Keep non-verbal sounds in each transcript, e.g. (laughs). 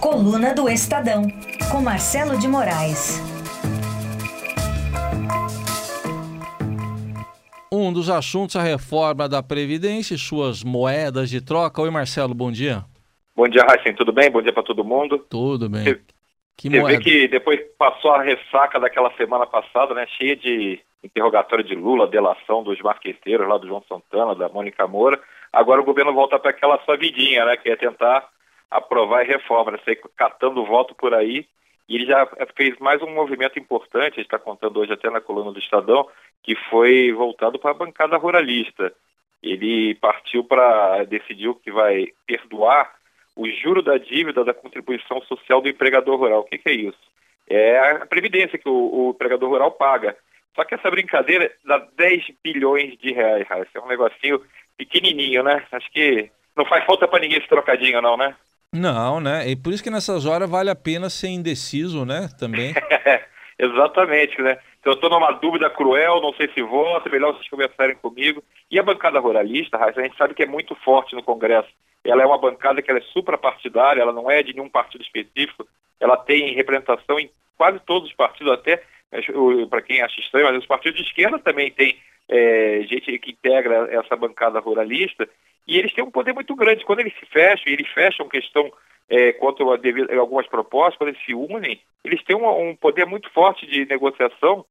Coluna do Estadão, com Marcelo de Moraes. Um dos assuntos é a reforma da Previdência e suas moedas de troca. Oi, Marcelo, bom dia. Bom dia, Raíssen, tudo bem? Bom dia para todo mundo. Tudo bem. Você, que você vê que depois passou a ressaca daquela semana passada, né, cheia de interrogatório de Lula, delação dos marqueteiros lá do João Santana, da Mônica Moura. Agora o governo volta para aquela sua vidinha, né, que é tentar aprovar a reforma, né? Sair catando voto por aí. E ele já fez mais um movimento importante, a gente está contando hoje até na coluna do Estadão, que foi voltado para a bancada ruralista. Ele partiu para, decidiu que vai perdoar o juro da dívida da contribuição social do empregador rural. O que, que é isso? É a previdência que o, o, empregador rural paga. Só que essa brincadeira dá 10 bilhões de reais, É um negocinho pequenininho, né? Acho que não faz falta para ninguém esse trocadinho, não, né? Não, né? E por isso que nessas horas vale a pena ser indeciso, né? Também. (laughs) Exatamente, né? Então eu estou numa dúvida cruel, não sei se voto, é melhor vocês conversarem comigo. E a bancada ruralista, a gente sabe que é muito forte no Congresso. Ela é uma bancada que é suprapartidária, ela não é de nenhum partido específico, ela tem representação em quase todos os partidos, até para quem acha estranho, mas os partidos de esquerda também têm é, gente que integra essa bancada ruralista, e eles têm um poder muito grande. Quando eles se fecham, e eles fecham questão é, quanto a algumas propostas, quando eles se unem, eles têm um, um, poder muito forte de negociação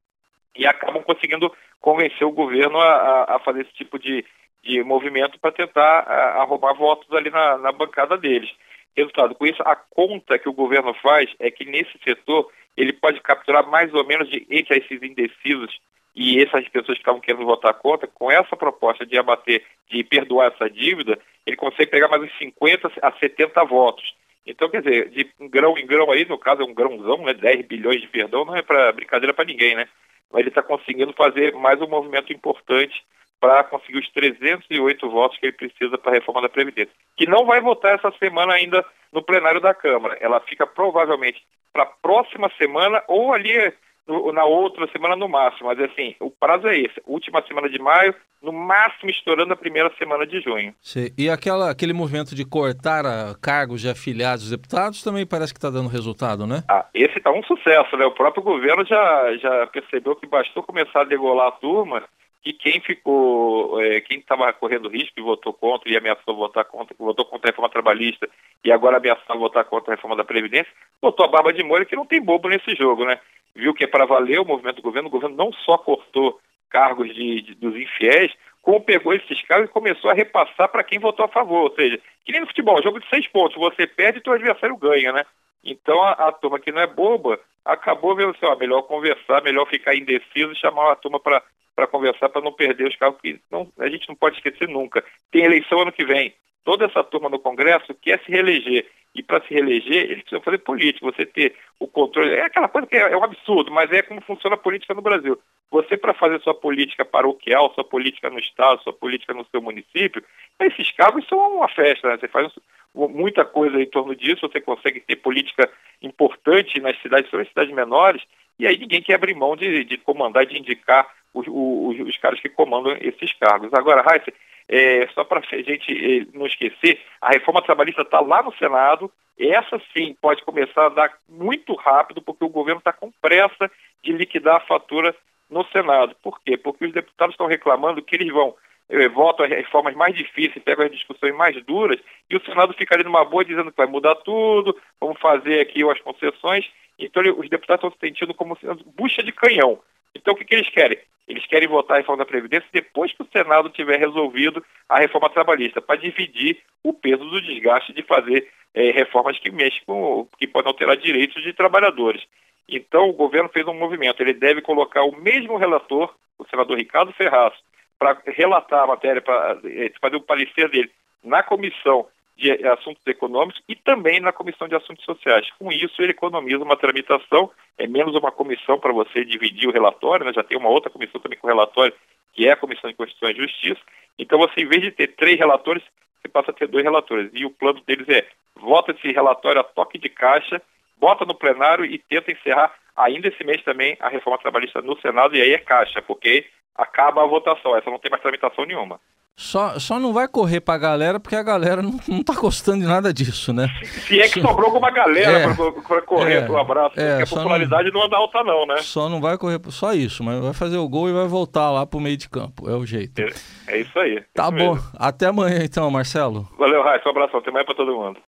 e acabam conseguindo convencer o governo a, a fazer esse tipo de, de movimento para tentar arrumar votos ali na, na bancada deles. Resultado, com isso, a conta que o governo faz é que nesse setor ele pode capturar mais ou menos de, entre esses indecisos e essas pessoas que estavam querendo votar contra, com essa proposta de abater, de perdoar essa dívida, ele consegue pegar mais uns 50 a 70 votos. Então, quer dizer, de grão em grão aí, no caso é um grãozão, né, 10 bilhões de perdão, não é para brincadeira para ninguém, né? Mas ele está conseguindo fazer mais um movimento importante para conseguir os 308 votos que ele precisa para a reforma da Previdência, que não vai votar essa semana ainda no plenário da Câmara. Ela fica provavelmente para a próxima semana ou ali no, na outra semana no máximo. Mas assim, o prazo é esse. Última semana de maio, no máximo estourando a primeira semana de junho. Sim. E aquela, aquele movimento de cortar cargos de afiliados dos deputados também parece que está dando resultado, né? Ah, esse está um sucesso, né? O próprio governo já, já percebeu que bastou começar a degolar a turma e quem ficou, é, quem estava correndo risco e votou contra e ameaçou votar contra, votou contra a reforma trabalhista e agora ameaçou votar contra a reforma da Previdência, botou a barba de molho que não tem bobo nesse jogo, né? viu que é para valer o movimento do governo, o governo não só cortou cargos de, de, dos infiéis, como pegou esses cargos e começou a repassar para quem votou a favor. Ou seja, que nem no futebol, jogo de seis pontos, você perde e seu adversário ganha, né? Então a, a, turma que não é boba acabou vendo assim, ó, melhor conversar, melhor ficar indeciso e chamar a turma para conversar para não perder os cargos, que não, a gente não pode esquecer nunca. Tem eleição ano que vem. Toda essa turma no Congresso quer se reeleger. E para se reeleger, eles precisam fazer política, você ter o controle. É aquela coisa que é, é um absurdo, mas é como funciona a política no Brasil. Você, para fazer sua política paroquial, sua política no Estado, sua política no seu município, esses cargos são uma festa, né? Você faz muita coisa em torno disso, você consegue ter política importante nas cidades, são as cidades menores, e aí ninguém quer abrir mão de, de comandar, de indicar os, os, os caras que comandam esses cargos. Agora, Raíssa, é, só para a gente é, não esquecer, a reforma trabalhista está lá no Senado. Essa sim pode começar a dar muito rápido, porque o governo está com pressa de liquidar a fatura no Senado. Por quê? Porque os deputados estão reclamando que eles vão eh, votam as reformas mais difíceis, pegam as discussões mais duras, e o Senado fica ali numa boa dizendo que vai mudar tudo, vamos fazer aqui as concessões. Então os deputados estão se sentindo como sendo bucha de canhão. Então o que, que eles querem? Eles querem votar a reforma da Previdência depois que o Senado tiver resolvido a reforma trabalhista, para dividir o peso do desgaste de fazer é, reformas que mexem com, que podem alterar direitos de trabalhadores. Então, o governo fez um movimento. Ele deve colocar o mesmo relator, o senador Ricardo Ferraz, para relatar a matéria, para é, fazer o parecer dele na comissão de assuntos econômicos e também na comissão de assuntos sociais. Com isso, ele economiza uma tramitação, é menos uma comissão para você dividir o relatório, né? já tem uma outra comissão também com relatório, que é a Comissão de Constituição e Justiça. Então, você, em vez de ter três relatores, você passa a ter dois relatores. E o plano deles é, vota esse relatório a toque de caixa, bota no plenário e tenta encerrar ainda esse mês também a reforma trabalhista no Senado, e aí é caixa, porque acaba a votação, essa não tem mais tramitação nenhuma. Só, só não vai correr pra galera porque a galera não, não tá gostando de nada disso, né? Se é que sobrou alguma galera É. pra, pra correr É. pro abraço, É, porque a popularidade não... anda alta não, né? Só não vai correr, só isso, mas vai fazer o gol e vai voltar lá pro meio de campo. É o jeito. É, é isso aí. Tá isso bom. mesmo. Até amanhã então, Marcelo. Valeu, Raíssa. Um abração. Até mais pra todo mundo.